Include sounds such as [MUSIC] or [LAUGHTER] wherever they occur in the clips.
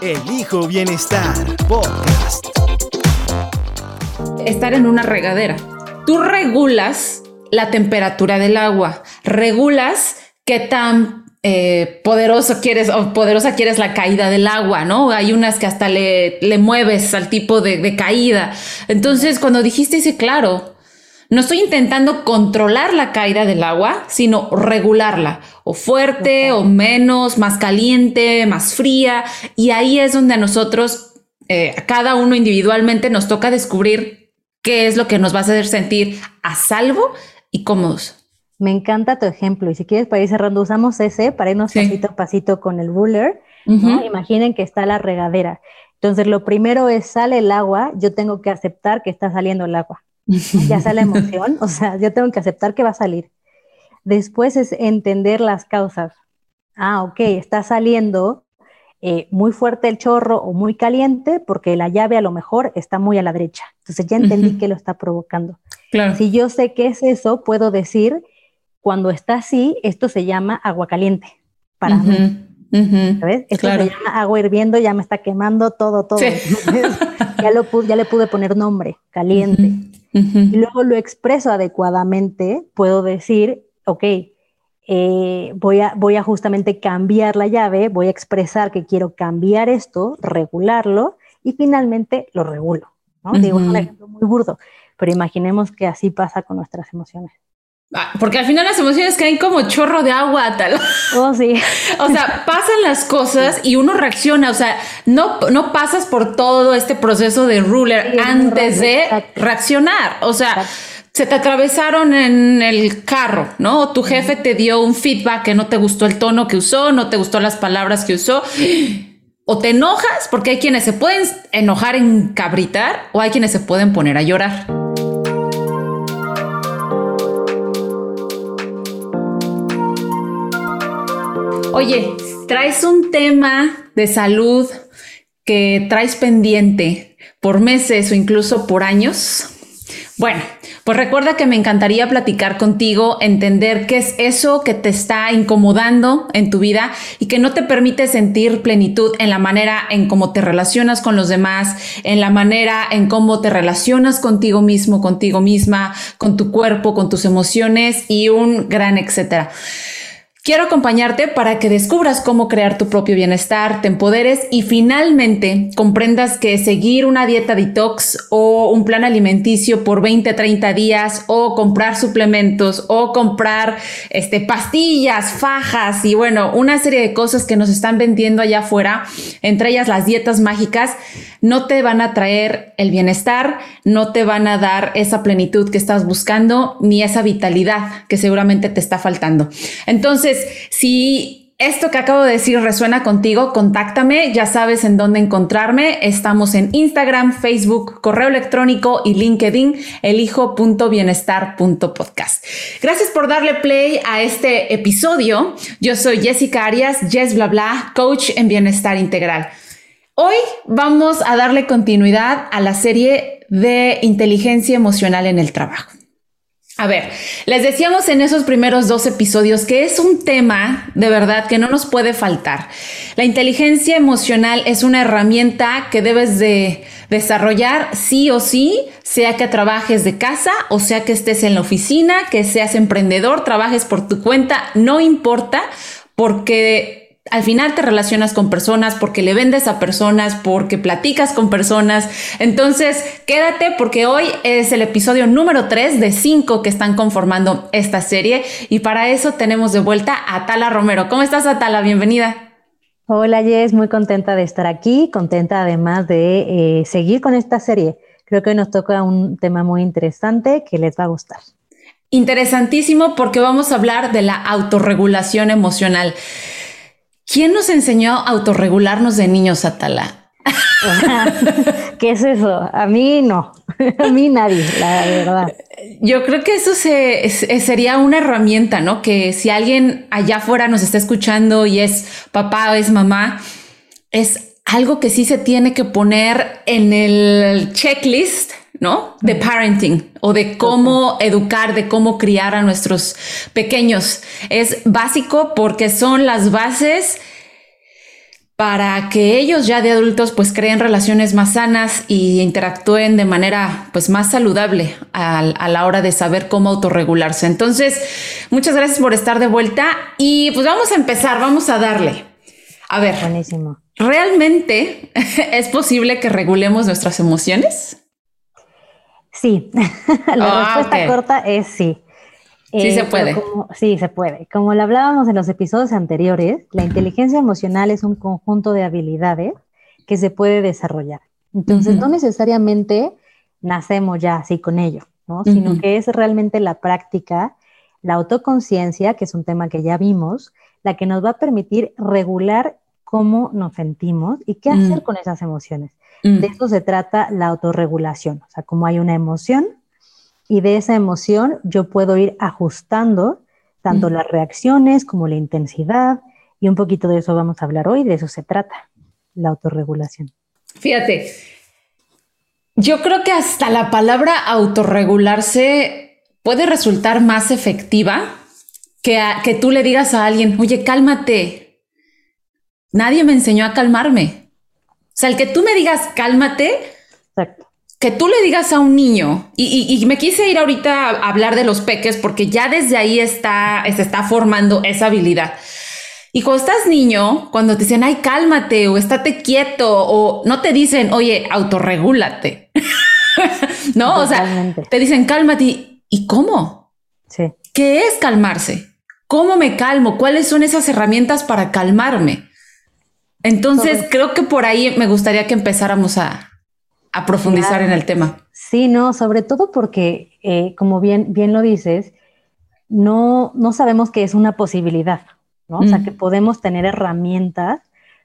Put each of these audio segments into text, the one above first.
Elijo Bienestar Podcast. Estar en una regadera. Tú regulas la temperatura del agua, regulas qué tan eh, poderoso quieres o poderosa quieres la caída del agua, ¿no? Hay unas que hasta le, mueves al tipo de, de caída. Entonces, cuando dijiste, dice, claro, no estoy intentando controlar la caída del agua, sino regularla, o fuerte o menos, más caliente, más fría. Y ahí es donde a nosotros, eh, cada uno individualmente, nos toca descubrir qué es lo que nos va a hacer sentir a salvo y cómodos. Me encanta tu ejemplo y si quieres para ir cerrando, usamos ese para irnos pasito a pasito con el ruler. Imaginen que está la regadera. Entonces, lo primero es sale el agua, yo tengo que aceptar que está saliendo el agua ya sea la emoción, o sea, yo tengo que aceptar que va a salir. Después es entender las causas. Ah, ok, está saliendo eh, muy fuerte el chorro o muy caliente porque la llave a lo mejor está muy a la derecha. Entonces ya entendí que lo está provocando. Claro. Si yo sé qué es eso, puedo decir, cuando está así, esto se llama agua caliente para mí. ¿Sabes? Esto se llama agua hirviendo, ya me está quemando todo, todo. [LAUGHS] ya, lo ya le pude poner nombre, caliente y luego lo expreso adecuadamente, puedo decir, ok, eh, voy, a, voy a justamente cambiar la llave, voy a expresar que quiero cambiar esto, regularlo y finalmente lo regulo. ¿no? Digo, es un ejemplo muy burdo, pero imaginemos que así pasa con nuestras emociones. Ah, porque al final las emociones caen como chorro de agua, tal. Oh, sí. [LAUGHS] o sea, pasan las cosas y uno reacciona. O sea, no, no pasas por todo este proceso de ruler antes de reaccionar. O sea, se te atravesaron en el carro, ¿no? O tu jefe te dio un feedback que no te gustó el tono que usó, no te gustó las palabras que usó. [GASPS] O te enojas, porque hay quienes se pueden enojar en cabritar o hay quienes se pueden poner a llorar. Oye, traes un tema de salud que traes pendiente por meses o incluso por años. Bueno, pues recuerda que me encantaría platicar contigo, entender qué es eso que te está incomodando en tu vida y que no te permite sentir plenitud en la manera en cómo te relacionas con los demás, en la manera en cómo te relacionas contigo mismo, contigo misma, con tu cuerpo, con tus emociones y un gran etcétera. Quiero acompañarte para que descubras cómo crear tu propio bienestar, te empoderes y finalmente comprendas que seguir una dieta detox o un plan alimenticio por 20, 30 días o comprar suplementos o comprar este, pastillas, fajas y bueno, una serie de cosas que nos están vendiendo allá afuera, entre ellas las dietas mágicas, no te van a traer el bienestar, no te van a dar esa plenitud que estás buscando ni esa vitalidad que seguramente te está faltando. Entonces, si esto que acabo de decir resuena contigo, contáctame, ya sabes en dónde encontrarme. Estamos en Instagram, Facebook, correo electrónico y LinkedIn, elijo.bienestar.podcast. Gracias por darle play a este episodio. Yo soy Jessica Arias, Jess Bla Bla, coach en bienestar integral. Hoy vamos a darle continuidad a la serie de inteligencia emocional en el trabajo. A ver, les decíamos en esos primeros dos episodios que es un tema de verdad que no nos puede faltar. La inteligencia emocional es una herramienta que debes de desarrollar sí o sí, sea que trabajes de casa o sea que estés en la oficina, que seas emprendedor, trabajes por tu cuenta, no importa, porque al final te relacionas con personas porque le vendes a personas, porque platicas con personas. Entonces, quédate porque hoy es el episodio número 3 de 5 que están conformando esta serie y para eso tenemos de vuelta a Atala Romero. ¿Cómo estás, Atala? Bienvenida. Hola, Jess, muy contenta de estar aquí, contenta además de eh, seguir con esta serie. Creo que nos toca un tema muy interesante que les va a gustar. Interesantísimo porque vamos a hablar de la autorregulación emocional. ¿Quién nos enseñó a autorregularnos de niños, Atala? [LAUGHS] ¿Qué es eso? A mí no, [LAUGHS] a mí nadie, la verdad. Yo creo que eso se, sería una herramienta, ¿no? Que si alguien allá afuera nos está escuchando y es papá o es mamá, es algo que sí se tiene que poner en el checklist, ¿no? De parenting o de cómo educar, de cómo criar a nuestros pequeños. Es básico porque son las bases para que ellos ya de adultos pues creen relaciones más sanas y interactúen de manera pues más saludable a, la hora de saber cómo autorregularse. Entonces, muchas gracias por estar de vuelta y pues vamos a empezar, vamos a darle. A ver, buenísimo. ¿Realmente [LAUGHS] es posible que regulemos nuestras emociones? Sí, [LAUGHS] la ah, respuesta corta es sí. Sí se eh, puede. sí, se puede. Como lo hablábamos en los episodios anteriores, la inteligencia emocional es un conjunto de habilidades que se puede desarrollar. Entonces, no necesariamente nacemos ya así con ello, ¿no? Sino que es realmente la práctica, la autoconciencia, que es un tema que ya vimos, la que nos va a permitir regular cómo nos sentimos y qué hacer con esas emociones. De eso se trata la autorregulación, o sea, como hay una emoción, y de esa emoción yo puedo ir ajustando tanto las reacciones como la intensidad y un poquito de eso vamos a hablar hoy, de eso se trata, la autorregulación. Fíjate, yo creo que hasta la palabra autorregularse puede resultar más efectiva que, que tú le digas a alguien, oye, cálmate. Nadie me enseñó a calmarme. O sea, el que tú me digas cálmate, Exacto que tú le digas a un niño, y, me quise ir ahorita a hablar de los peques porque ya desde ahí está, se está formando esa habilidad. Y cuando estás niño, cuando te dicen, ay, cálmate o estate quieto o no te dicen, oye, autorregúlate. [LAUGHS] no, o sea, te dicen, cálmate. ¿Y cómo? Sí. ¿Qué es calmarse? ¿Cómo me calmo? ¿Cuáles son esas herramientas para calmarme? Entonces, creo que por ahí me gustaría que empezáramos a, a profundizar en el tema. Sí, no, sobre todo porque, eh, como bien, bien lo dices, no, no sabemos que es una posibilidad, ¿no? O sea, que podemos tener herramientas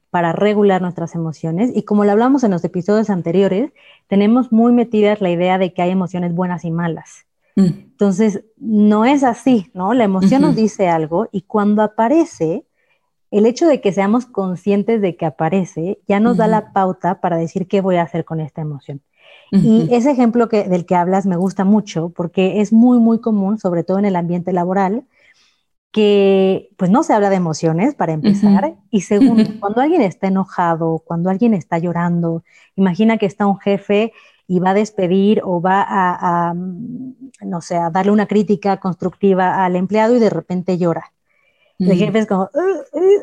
para regular nuestras emociones y como lo hablamos en los episodios anteriores, tenemos muy metidas la idea de que hay emociones buenas y malas. Mm. Entonces, no es así, ¿no? La emoción nos dice algo y cuando aparece, el hecho de que seamos conscientes de que aparece ya nos da la pauta para decir qué voy a hacer con esta emoción. Y ese ejemplo que, del que hablas me gusta mucho porque es muy, muy común, sobre todo en el ambiente laboral, que pues no se habla de emociones para empezar. Y segundo, cuando alguien está enojado, cuando alguien está llorando, imagina que está un jefe y va a despedir o va a, a no sé, a darle una crítica constructiva al empleado y de repente llora el jefe es como,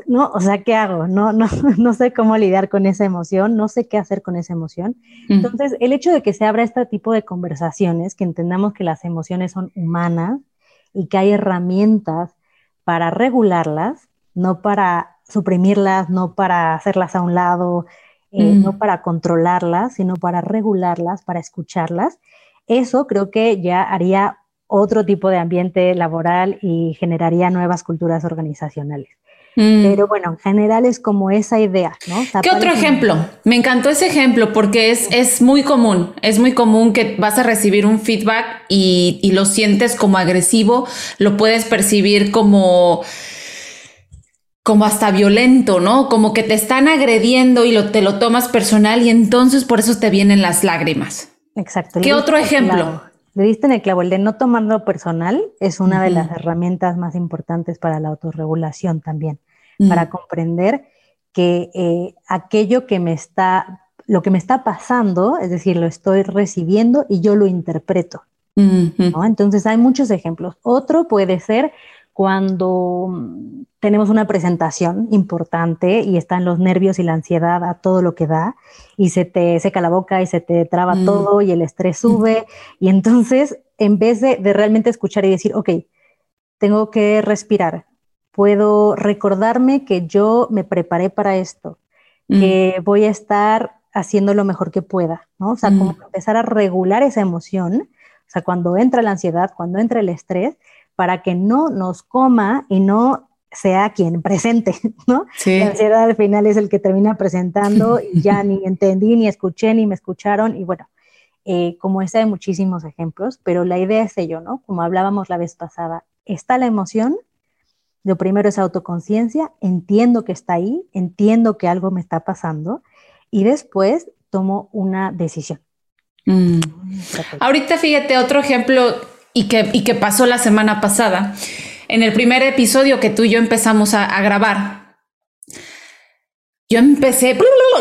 no, o sea, ¿qué hago? No, [LAUGHS] no, no sé cómo lidiar con esa emoción, no sé qué hacer con esa emoción. Entonces, el hecho de que se abra este tipo de conversaciones, que entendamos que las emociones son humanas y que hay herramientas para regularlas, no para suprimirlas, no para hacerlas a un lado, eh, no para controlarlas, sino para regularlas, para escucharlas. Eso creo que ya haría otro tipo de ambiente laboral y generaría nuevas culturas organizacionales. Mm. Pero bueno, en general es como esa idea, ¿no? ¿Qué otro ejemplo? Me encantó ese ejemplo porque es, es muy común, es muy común que vas a recibir un feedback y, y lo sientes como agresivo, lo puedes percibir como como hasta violento, ¿no? Como que te están agrediendo y lo, te lo tomas personal y entonces por eso te vienen las lágrimas. Exacto. ¿Qué otro ejemplo? Le diste en el clavo, el de no tomarlo personal es una de las herramientas más importantes para la autorregulación también, para comprender que eh, aquello que me está, lo que me está pasando, es decir, lo estoy recibiendo y yo lo interpreto. Entonces hay muchos ejemplos. Otro puede ser cuando mm, tenemos una presentación importante y están los nervios y la ansiedad a todo lo que da y se te seca la boca y se te traba mm. todo y el estrés sube y entonces en vez de, realmente escuchar y decir, ok, tengo que respirar, puedo recordarme que yo me preparé para esto, mm. que voy a estar haciendo lo mejor que pueda, ¿no? O sea, como empezar a regular esa emoción, o sea, cuando entra la ansiedad, cuando entra el estrés, para que no nos coma y no sea quien presente, [LAUGHS] ¿no? La ansiedad al final es el que termina presentando y ya ni [LAUGHS] entendí, ni escuché, ni me escucharon y bueno, eh, como ese hay muchísimos ejemplos, pero la idea es ello, ¿no? Como hablábamos la vez pasada, está la emoción, lo primero es autoconciencia, entiendo que está ahí, entiendo que algo me está pasando y después tomo una decisión. Mm. Ahorita fíjate otro ejemplo y que, y que pasó la semana pasada en el primer episodio que tú y yo empezamos a, grabar, yo empecé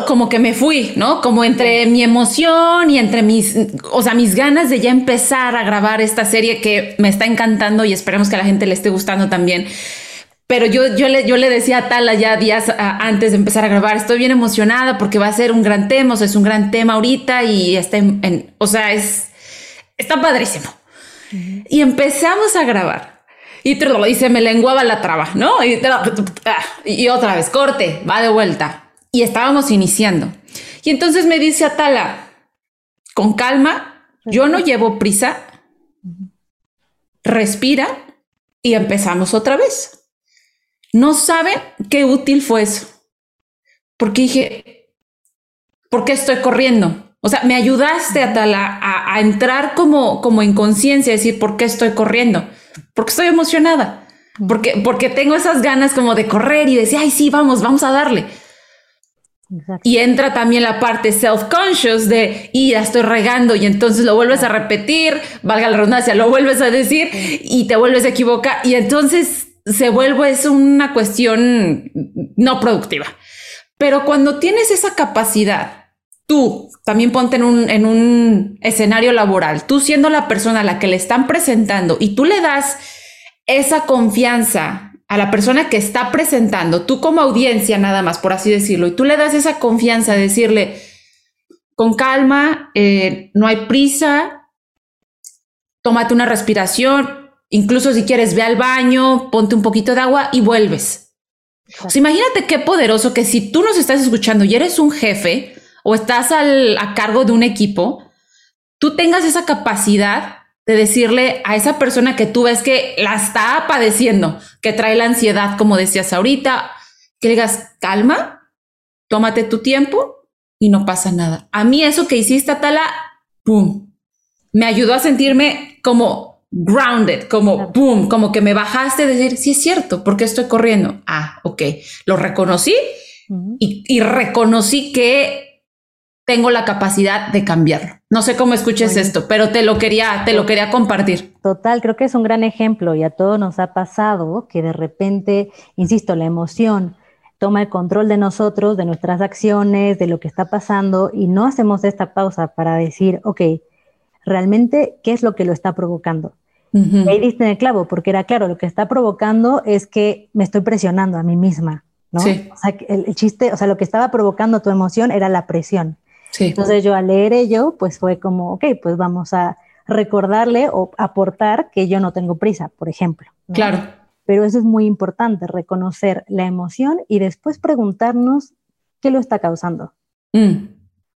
como que me fui, ¿no? Como entre mi emoción y entre mis, o sea, mis ganas de ya empezar a grabar esta serie que me está encantando y esperemos que a la gente le esté gustando también. Pero yo, yo, le, yo le decía a Tala ya días antes de empezar a grabar, estoy bien emocionada porque va a ser un gran tema, o sea, es un gran tema ahorita y está en, o sea, es, está padrísimo. Y empezamos a grabar y, y se me lenguaba la traba, ¿no? Y, y otra vez, corte, va de vuelta. Y estábamos iniciando. Y entonces me dice Atala, con calma, yo no llevo prisa, respira y empezamos otra vez. No saben qué útil fue eso. Porque dije, ¿por qué estoy corriendo? O sea, me ayudaste, Atala, a, a entrar como, como en conciencia, decir, ¿por qué estoy corriendo? porque estoy emocionada, porque, porque tengo esas ganas como de correr y decir, ay, sí, vamos, vamos a darle. Y entra también la parte self-conscious de, y ya estoy regando, y entonces lo vuelves a repetir, valga la redundancia, lo vuelves a decir y te vuelves a equivocar, y entonces se vuelve, es una cuestión no productiva. Pero cuando tienes esa capacidad, tú también ponte en un, en un escenario laboral, tú siendo la persona a la que le están presentando y tú le das esa confianza a la persona que está presentando, tú como audiencia nada más, por así decirlo, y tú le das esa confianza de decirle, con calma, eh, no hay prisa, tómate una respiración, incluso si quieres ve al baño, ponte un poquito de agua y vuelves. imagínate qué poderoso que si tú nos estás escuchando y eres un jefe, o estás a cargo de un equipo, tú tengas esa capacidad de decirle a esa persona que tú ves que la está padeciendo, que trae la ansiedad, como decías ahorita, que le digas, calma, tómate tu tiempo y no pasa nada. A mí eso que hiciste, Atala, ¡pum! Me ayudó a sentirme como grounded, como ¡pum! Como que me bajaste de decir, sí es cierto, ¿por qué estoy corriendo? Ah, ok, lo reconocí y, y reconocí que tengo la capacidad de cambiarlo. No sé cómo escuches esto, pero te lo quería, te lo quería compartir. Total, creo que es un gran ejemplo y a todos nos ha pasado que de repente, insisto, la emoción toma el control de nosotros, de nuestras acciones, de lo que está pasando y no hacemos esta pausa para decir, ok, realmente, ¿qué es lo que lo está provocando? ahí diste en el clavo, porque era claro, lo que está provocando es que me estoy presionando a mí misma, ¿no? Sí. O sea, el, chiste, o sea, lo que estaba provocando tu emoción era la presión. Entonces yo al leer ello, pues fue como, ok, pues vamos a recordarle o aportar que yo no tengo prisa, por ejemplo. Claro. Pero eso es muy importante, reconocer la emoción y después preguntarnos qué lo está causando. Mm.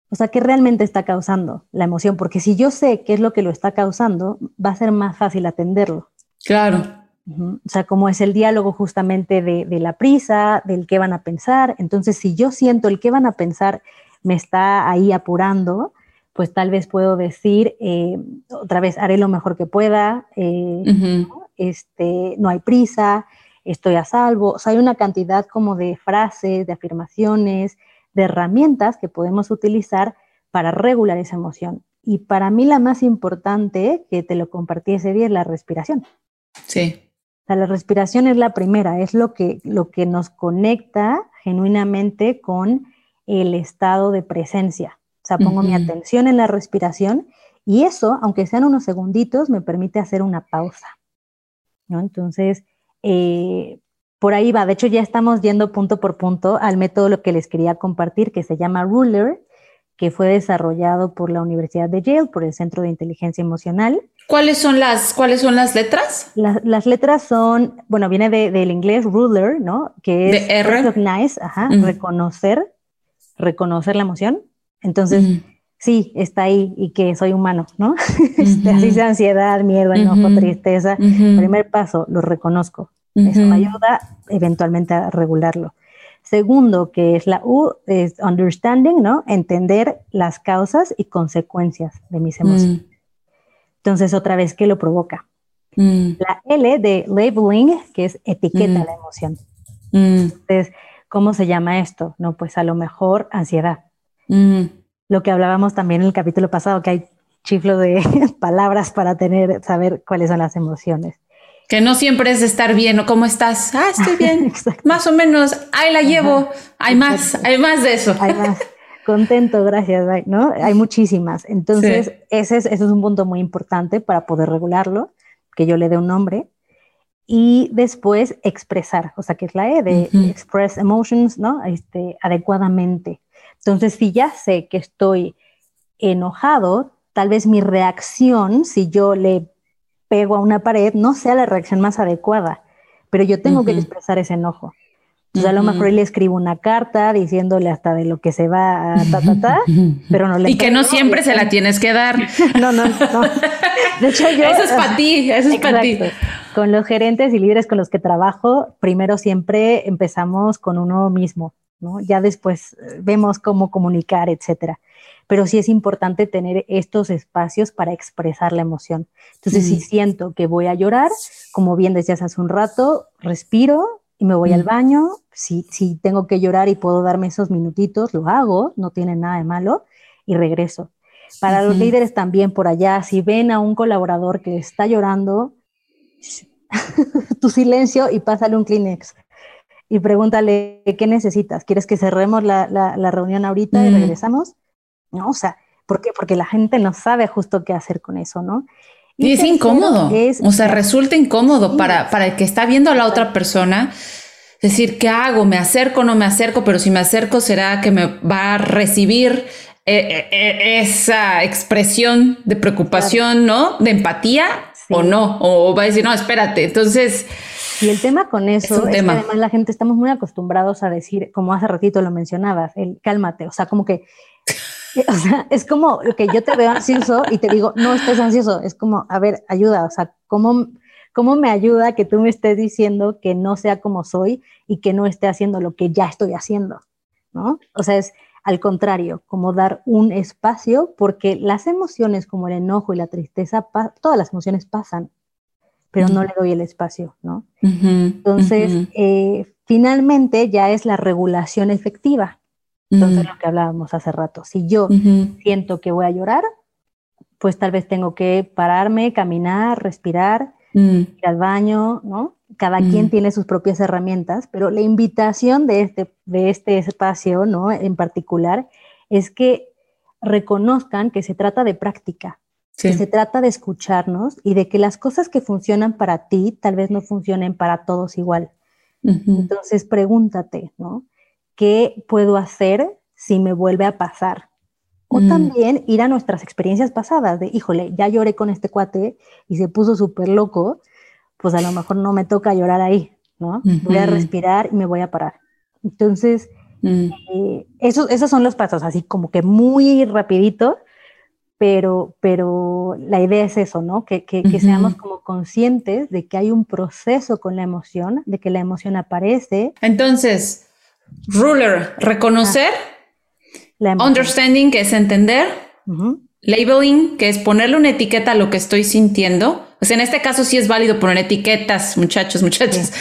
O sea, ¿qué realmente está causando la emoción? Porque si yo sé qué es lo que lo está causando, va a ser más fácil atenderlo. Claro. O sea, como es el diálogo justamente de, de, la prisa, del qué van a pensar. Entonces, si yo siento el qué van a pensar me está ahí apurando, pues tal vez puedo decir, eh, otra vez, haré lo mejor que pueda, eh, ¿no? Este, no hay prisa, estoy a salvo. O sea, hay una cantidad como de frases, de afirmaciones, de herramientas que podemos utilizar para regular esa emoción. Y para mí la más importante, que te lo compartí ese día, es la respiración. Sí. O sea, la respiración es la primera, es lo que, lo que nos conecta genuinamente con el estado de presencia. O sea, pongo mi atención en la respiración y eso, aunque sean unos segunditos, me permite hacer una pausa. ¿no? Entonces, eh, por ahí va. De hecho, ya estamos yendo punto por punto al método lo que les quería compartir, que se llama Ruler, que fue desarrollado por la Universidad de Yale, por el Centro de Inteligencia Emocional. ¿Cuáles son las, ¿cuáles son las letras? las letras son, bueno, viene del inglés ruler, ¿no? Que es recognize, ajá, reconocer, reconocer la emoción. Entonces, sí, está ahí y que soy humano, ¿no? [LAUGHS] Este, así sea ansiedad, miedo, enojo, tristeza. Primer paso, lo reconozco. Eso me ayuda eventualmente a regularlo. Segundo, que es la U, es understanding, ¿no? Entender las causas y consecuencias de mis emociones. Mm. Entonces, otra vez, ¿qué lo provoca? Mm. La L de labeling, que es etiqueta mm. la emoción. Entonces, ¿cómo se llama esto? No, pues a lo mejor ansiedad. Lo que hablábamos también en el capítulo pasado, que hay chiflo de [LAUGHS] palabras para tener, saber cuáles son las emociones. Que no siempre es estar bien o cómo estás. Ah, estoy [LAUGHS] bien. más o menos. Ahí la llevo. Hay más, hay más de eso. Hay más. Contento, gracias. ¿no? Hay muchísimas. Entonces, ese, es, ese es un punto muy importante para poder regularlo, que yo le dé un nombre. Y después expresar, o sea, que es la E de express emotions, ¿no? Este, adecuadamente. Entonces, si ya sé que estoy enojado, tal vez mi reacción, si yo le pego a una pared, no sea la reacción más adecuada, pero yo tengo que expresar ese enojo. Entonces, a lo mejor le escribo una carta diciéndole hasta de lo que se va a ta, ta, ta, pero no le Y que no siempre se la tienes que dar. [LAUGHS] no, no, no. De hecho, yo. Eso es para ti, eso es para ti. Con los gerentes y líderes con los que trabajo, primero siempre empezamos con uno mismo, ¿no? Ya después eh, vemos cómo comunicar, etcétera pero sí es importante tener estos espacios para expresar la emoción. Entonces, si mm. siento que voy a llorar, como bien decías hace un rato, respiro y me voy al mm. baño. Si, si tengo que llorar y puedo darme esos minutitos, lo hago, no tiene nada de malo, y regreso. Para los líderes también por allá, si ven a un colaborador que está llorando, [LAUGHS] tu silencio y pásale un Kleenex y pregúntale qué necesitas. ¿Quieres que cerremos la, la, reunión ahorita y mm. regresamos? ¿no? O sea, ¿por qué? Porque la gente no sabe justo qué hacer con eso, ¿no? Y, es incómodo, o sea, resulta incómodo para, para el que está viendo a la otra persona decir, ¿qué hago? ¿Me acerco o no me acerco? Pero si me acerco, ¿será que me va a recibir eh, eh, eh, esa expresión de preocupación, ¿no? De empatía o no, o va a decir, no, espérate. Entonces... Y el tema con eso es, que además la gente estamos muy acostumbrados a decir, como hace ratito lo mencionabas, el cálmate, o sea, como que o sea, es como que yo te veo ansioso y te digo, no estés ansioso. Es como, a ver, ayuda. O sea, ¿cómo, ¿cómo me ayuda que tú me estés diciendo que no sea como soy y que no esté haciendo lo que ya estoy haciendo? ¿No? O sea, es al contrario, como dar un espacio, porque las emociones como el enojo y la tristeza, todas las emociones pasan, pero no le doy el espacio, ¿no? Entonces, eh, finalmente ya es la regulación efectiva. Entonces, lo que hablábamos hace rato, si yo siento que voy a llorar, pues tal vez tengo que pararme, caminar, respirar, mm. ir al baño, ¿no? Cada quien mm. tiene sus propias herramientas, pero la invitación de este, de este espacio, ¿no? En particular, es que reconozcan que se trata de práctica, que se trata de escucharnos y de que las cosas que funcionan para ti tal vez no funcionen para todos igual. Entonces, pregúntate, ¿no? ¿qué puedo hacer si me vuelve a pasar? O mm. también ir a nuestras experiencias pasadas de, híjole, ya lloré con este cuate y se puso súper loco, pues a lo mejor no me toca llorar ahí, ¿no? Voy a respirar y me voy a parar. Entonces, mm. eh, esos, son los pasos, así como que muy rapidito, pero, pero la idea es eso, ¿no? Que, que, que, seamos como conscientes de que hay un proceso con la emoción, de que la emoción aparece. Entonces, Ruler, reconocer. Understanding, que es entender. Labeling, que es ponerle una etiqueta a lo que estoy sintiendo. Pues en este caso sí es válido poner etiquetas, muchachos, muchachas.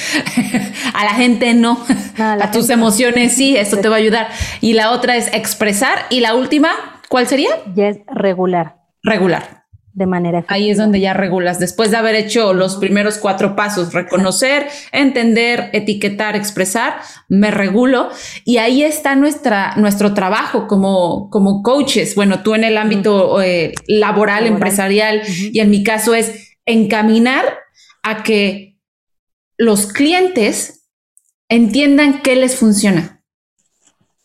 [LAUGHS] a la gente no. a tus emociones sí, esto te va a ayudar. Y la otra es expresar. Y la última, ¿cuál sería? Ya es regular. Regular de manera Ahí es donde ya regulas, después de haber hecho los primeros cuatro pasos, reconocer, entender, etiquetar, expresar, me regulo y ahí está nuestra, nuestro trabajo como, como coaches. Bueno, tú en el ámbito eh, laboral, empresarial y en mi caso es encaminar a que los clientes entiendan qué les funciona.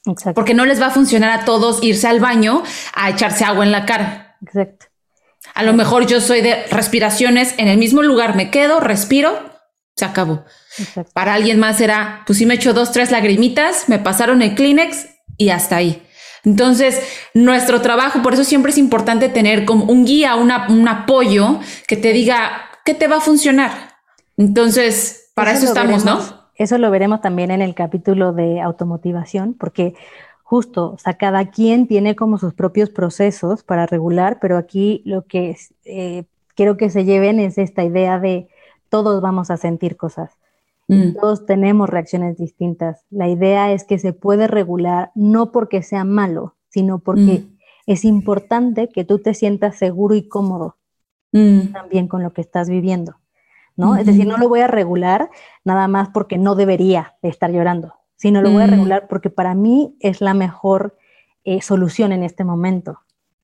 Exacto. Porque no les va a funcionar a todos irse al baño a echarse agua en la cara. Exacto. A lo mejor yo soy de respiraciones, en el mismo lugar me quedo, respiro, se acabó. Para alguien más será, pues si me echo dos, tres lagrimitas, me pasaron el Kleenex y hasta ahí. Entonces, nuestro trabajo, por eso siempre es importante tener como un guía, un apoyo que te diga qué te va a funcionar. Entonces, Para eso, estamos, ¿no? Eso lo veremos también en el capítulo de automotivación, porque justo, o sea, cada quien tiene como sus propios procesos para regular, pero aquí lo que eh, quiero que se lleven es esta idea de todos vamos a sentir cosas. Mm. Todos tenemos reacciones distintas. La idea es que se puede regular no porque sea malo, sino porque mm. es importante que tú te sientas seguro y cómodo mm. también con lo que estás viviendo. ¿no? Es decir, no lo voy a regular nada más porque no debería estar llorando, sino lo voy a regular porque para mí es la mejor eh, solución en este momento.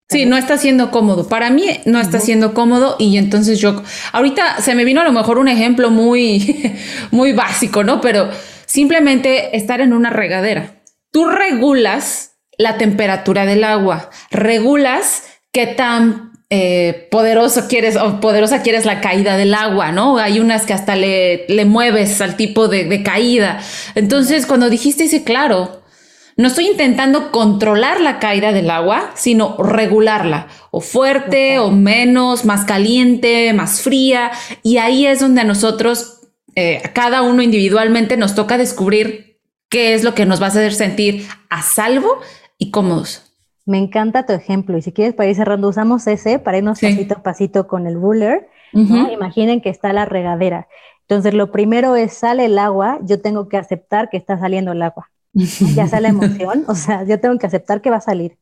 Sí, no está siendo cómodo. Para mí no está siendo cómodo y entonces yo, ahorita se me vino a lo mejor un ejemplo muy, [LAUGHS] muy básico, ¿no? Pero simplemente estar en una regadera. Tú regulas la temperatura del agua, regulas qué tan eh, poderoso quieres o poderosa quieres la caída del agua, ¿no? Hay unas que hasta le, le mueves al tipo de, de caída. Entonces, cuando dijiste ese, claro, no estoy intentando controlar la caída del agua, sino regularla, o fuerte o menos, más caliente, más fría. Y ahí es donde a nosotros, eh, a cada uno individualmente, nos toca descubrir qué es lo que nos va a hacer sentir a salvo y cómodos. Me encanta tu ejemplo y si quieres para ir cerrando, usamos ese para irnos pasito a pasito con el ruler. Imaginen que está la regadera. Entonces, lo primero es sale el agua, yo tengo que aceptar que está saliendo el agua ya sale la emoción, o sea, yo tengo que aceptar que va a salir.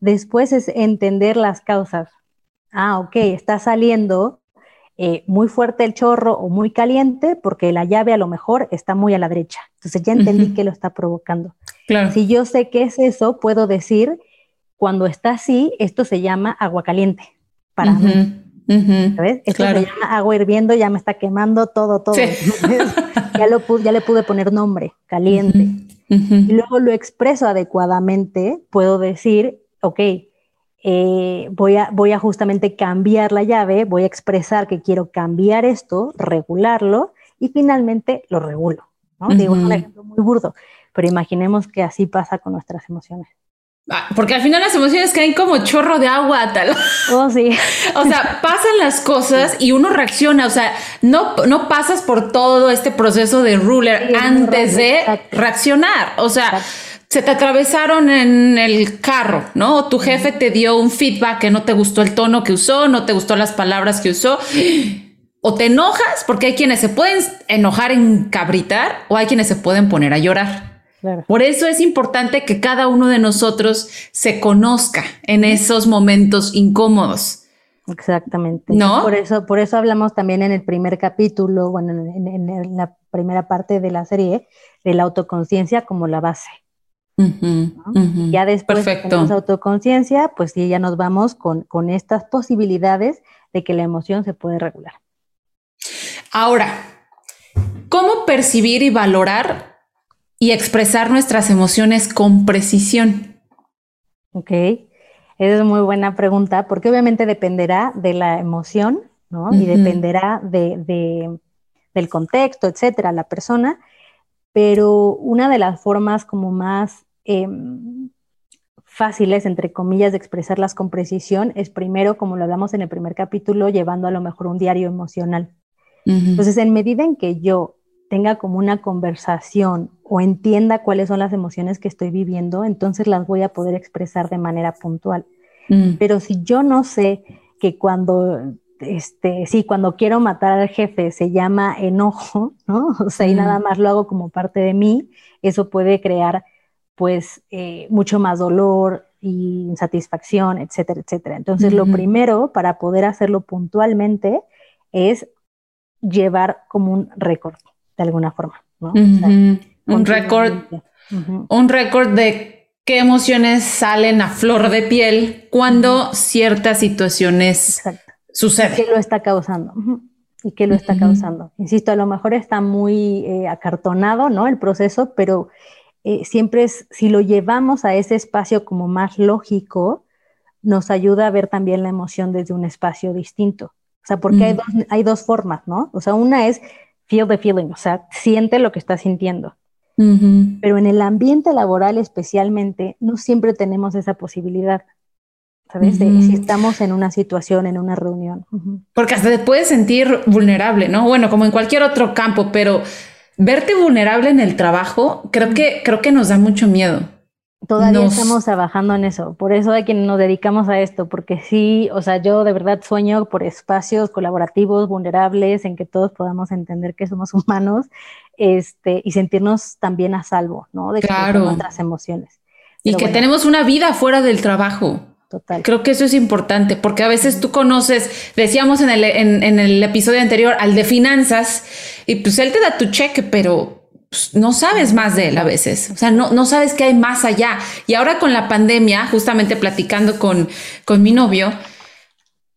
Después es entender las causas. Ah, ok, está saliendo eh, muy fuerte el chorro o muy caliente porque la llave a lo mejor está muy a la derecha. Entonces ya entendí que lo está provocando. Claro. Si yo sé qué es eso, puedo decir, cuando está así, esto se llama agua caliente para mí. ¿Sabes? Esto se llama agua hirviendo, ya me está quemando todo, todo. [LAUGHS] ya, lo, ya le pude poner nombre, caliente y luego lo expreso adecuadamente, puedo decir, ok, eh, voy, a, voy a justamente cambiar la llave, voy a expresar que quiero cambiar esto, regularlo y finalmente lo regulo. ¿no? Digo, es un ejemplo muy burdo, pero imaginemos que así pasa con nuestras emociones. Ah, porque al final las emociones caen como chorro de agua, tal. Oh, sí. [LAUGHS] o sea, pasan las cosas y uno reacciona. O sea, no, no pasas por todo este proceso de ruler antes de reaccionar. O sea, se te atravesaron en el carro, ¿no? Tu jefe te dio un feedback que no te gustó el tono que usó, no te gustó las palabras que usó. O te enojas, porque hay quienes se pueden enojar en cabritar o hay quienes se pueden poner a llorar. Por eso es importante que cada uno de nosotros se conozca en esos momentos incómodos. Exactamente. ¿No? Por eso, por eso hablamos también en el primer capítulo, bueno, en, la primera parte de la serie, de la autoconciencia como la base. Ya después de la autoconciencia, pues sí, ya nos vamos con, con estas posibilidades de que la emoción se puede regular. Ahora, ¿cómo percibir y valorar y expresar nuestras emociones con precisión? Ok, esa es muy buena pregunta, porque obviamente dependerá de la emoción, ¿no? Y dependerá de, del contexto, etcétera, la persona, pero una de las formas como más em, fáciles, entre comillas, de expresarlas con precisión es primero, como lo hablamos en el primer capítulo, llevando a lo mejor un diario emocional. Entonces, en medida en que yo tenga como una conversación o entienda cuáles son las emociones que estoy viviendo, entonces las voy a poder expresar de manera puntual. Mm. Pero si yo no sé que cuando, este, sí, cuando quiero matar al jefe se llama enojo, ¿no? [LAUGHS] O sea, y mm. nada más lo hago como parte de mí, eso puede crear pues eh, mucho más dolor y insatisfacción, etcétera, etcétera. Entonces, lo primero para poder hacerlo puntualmente es llevar como un récord de alguna forma, ¿no? Un récord, un récord de qué emociones salen a flor de piel cuando ciertas situaciones suceden. ¿Qué lo está causando? ¿Y qué lo está causando? Insisto, a lo mejor está muy eh, acartonado, ¿no? El proceso, pero eh, siempre es, si lo llevamos a ese espacio como más lógico, nos ayuda a ver también la emoción desde un espacio distinto. O sea, porque hay, dos, hay dos formas, ¿no? O sea, una es feel the feeling, o sea, siente lo que está sintiendo. Pero en el ambiente laboral especialmente, no siempre tenemos esa posibilidad. ¿sabes? si estamos en una situación, en una reunión. Porque hasta te puedes sentir vulnerable, ¿no? Bueno, como en cualquier otro campo, pero verte vulnerable en el trabajo, creo que, creo que nos da mucho miedo. Todavía estamos trabajando en eso, por eso hay quienes nos dedicamos a esto, porque sí, o sea, yo de verdad sueño por espacios colaborativos, vulnerables, en que todos podamos entender que somos humanos este, y sentirnos también a salvo, ¿no? De claro. nuestras emociones. y que tenemos una vida fuera del trabajo. Total. Creo que eso es importante porque a veces tú conoces, decíamos en el, en el episodio anterior, al de finanzas, y pues él te da tu cheque, pero no sabes más de él a veces, o sea, no, no sabes qué hay más allá. Y ahora con la pandemia, justamente platicando con, con mi novio,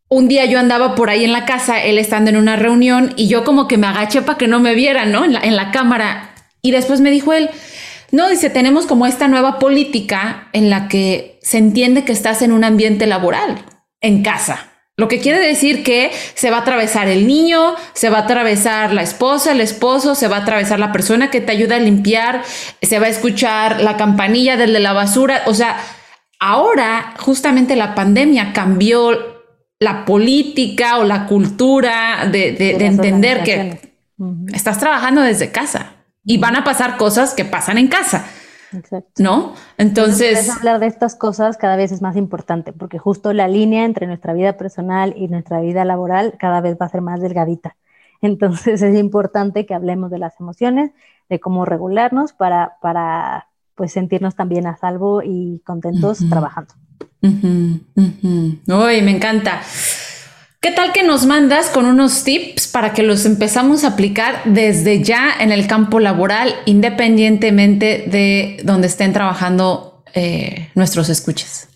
un día yo andaba por ahí en la casa, él estando en una reunión y yo como que me agaché para que no me vieran, ¿no? En la, en la cámara. Y después me dijo él, no, dice, tenemos como esta nueva política en la que se entiende que estás en un ambiente laboral, en casa. Lo que quiere decir que se va a atravesar el niño, se va a atravesar la esposa, el esposo, se va a atravesar la persona que te ayuda a limpiar, se va a escuchar la campanilla del de la basura. O sea, ahora justamente la pandemia cambió la política o la cultura de, entender que estás trabajando desde casa y van a pasar cosas que pasan en casa. Exacto. ¿No? Entonces... hablar de estas cosas cada vez es más importante, porque justo la línea entre nuestra vida personal y nuestra vida laboral cada vez va a ser más delgadita. Entonces [LAUGHS] es importante que hablemos de las emociones, de cómo regularnos para, para pues sentirnos también a salvo y contentos trabajando. Uy, me encanta. ¿Qué tal que nos mandas con unos tips para que los empezamos a aplicar desde ya en el campo laboral, independientemente de donde estén trabajando eh, nuestros escuches?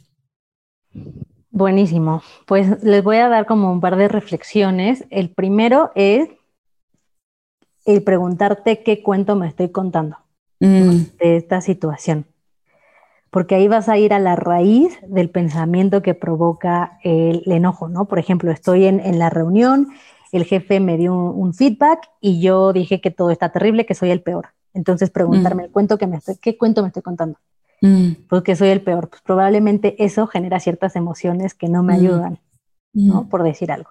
Buenísimo. Pues les voy a dar como un par de reflexiones. El primero es el preguntarte qué cuento me estoy contando mm. de esta situación porque ahí vas a ir a la raíz del pensamiento que provoca el, enojo, ¿no? Por ejemplo, estoy en, la reunión, el jefe me dio un, feedback y yo dije que todo está terrible, que soy el peor. Entonces preguntarme, mm. ¿el cuento que me estoy, ¿qué cuento me estoy contando? Mm. Pues que soy el peor. Pues probablemente eso genera ciertas emociones que no me mm. ayudan, ¿no? Por decir algo.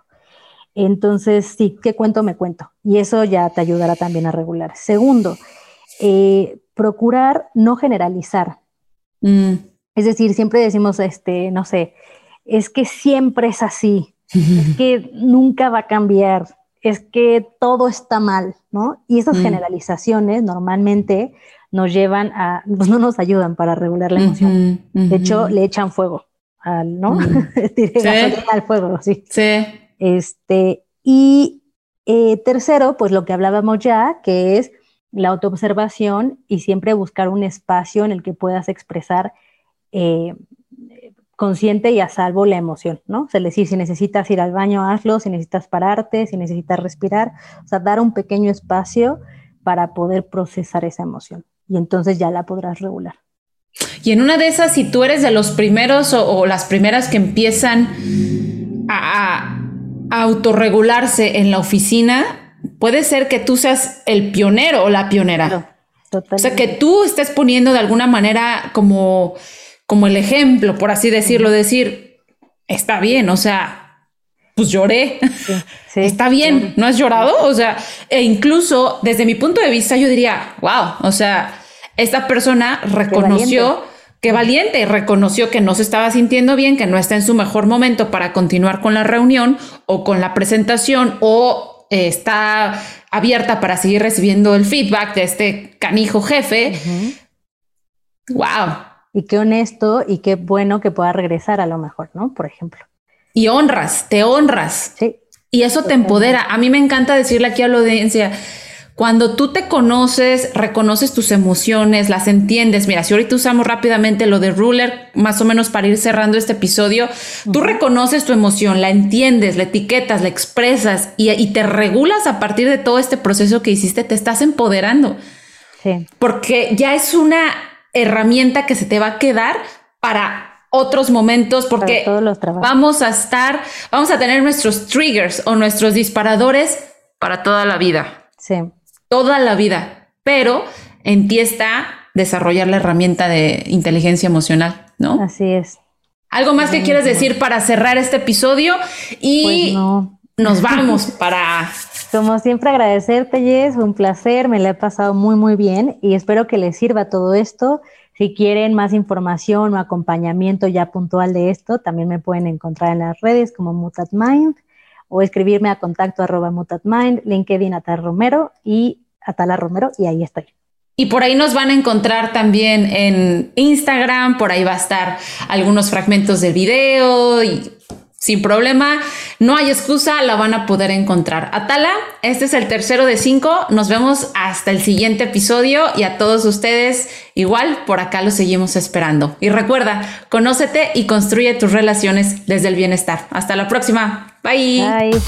Entonces, sí, ¿qué cuento me cuento? Y eso ya te ayudará también a regular. Segundo, eh, procurar no generalizar. Mm. Es decir, siempre decimos, este, no sé, es que siempre es así, es [LAUGHS] que nunca va a cambiar, es que todo está mal, ¿no? Y esas mm. generalizaciones normalmente nos llevan a, pues no nos ayudan para regular la emoción. De hecho, le echan fuego al, ¿no? Mm. [LAUGHS] al fuego, sí. Sí. Este, y eh, tercero, pues lo que hablábamos ya, que es la autoobservación y siempre buscar un espacio en el que puedas expresar eh, consciente y a salvo la emoción, ¿no? O sea, decir, si necesitas ir al baño, hazlo, si necesitas pararte, si necesitas respirar, o sea, dar un pequeño espacio para poder procesar esa emoción y entonces ya la podrás regular. Y en una de esas, si tú eres de los primeros o, las primeras que empiezan a, a autorregularse en la oficina, puede ser que tú seas el pionero o la pionera. o sea, que tú estés poniendo de alguna manera como, como el ejemplo, por así decirlo, decir, está bien, o sea, pues lloré, [LAUGHS] está bien, ¿no has llorado? O sea, e incluso desde mi punto de vista yo diría, wow, o sea, esta persona reconoció que valiente, reconoció que no se estaba sintiendo bien, que no está en su mejor momento para continuar con la reunión o con la presentación o está abierta para seguir recibiendo el feedback de este canijo jefe. Wow. Y qué honesto y qué bueno que pueda regresar a lo mejor, ¿no? Por ejemplo. Y honras, te honras. Sí. Y eso te empodera. A mí me encanta decirle aquí a la audiencia, cuando tú te conoces, reconoces tus emociones, las entiendes. Mira, si ahorita usamos rápidamente lo de ruler, más o menos para ir cerrando este episodio, tú reconoces tu emoción, la entiendes, la etiquetas, la expresas y, te regulas a partir de todo este proceso que hiciste, te estás empoderando. Sí. Porque ya es una herramienta que se te va a quedar para otros momentos porque vamos a estar, vamos a tener nuestros triggers o nuestros disparadores para toda la vida. Sí toda la vida, pero en ti está desarrollar la herramienta de inteligencia emocional, ¿no? Así es. ¿Algo más que quieres decir para cerrar este episodio? Y pues nos [LAUGHS] vamos para... Como siempre agradecerte, Jess, un placer, me lo he pasado muy, muy bien y espero que les sirva todo esto. Si quieren más información o acompañamiento ya puntual de esto, también me pueden encontrar en las redes como MutatMind o escribirme a contacto arroba MutatMind, LinkedIn Atal Romero y Atala Romero y ahí estoy. Y por ahí nos van a encontrar también en Instagram, por ahí va a estar algunos fragmentos de video y sin problema, no hay excusa, la van a poder encontrar. Atala, este es el tercero de cinco. Nos vemos hasta el siguiente episodio y a todos ustedes, igual por acá los seguimos esperando. Y recuerda, conócete y construye tus relaciones desde el bienestar. Hasta la próxima. Bye. Bye.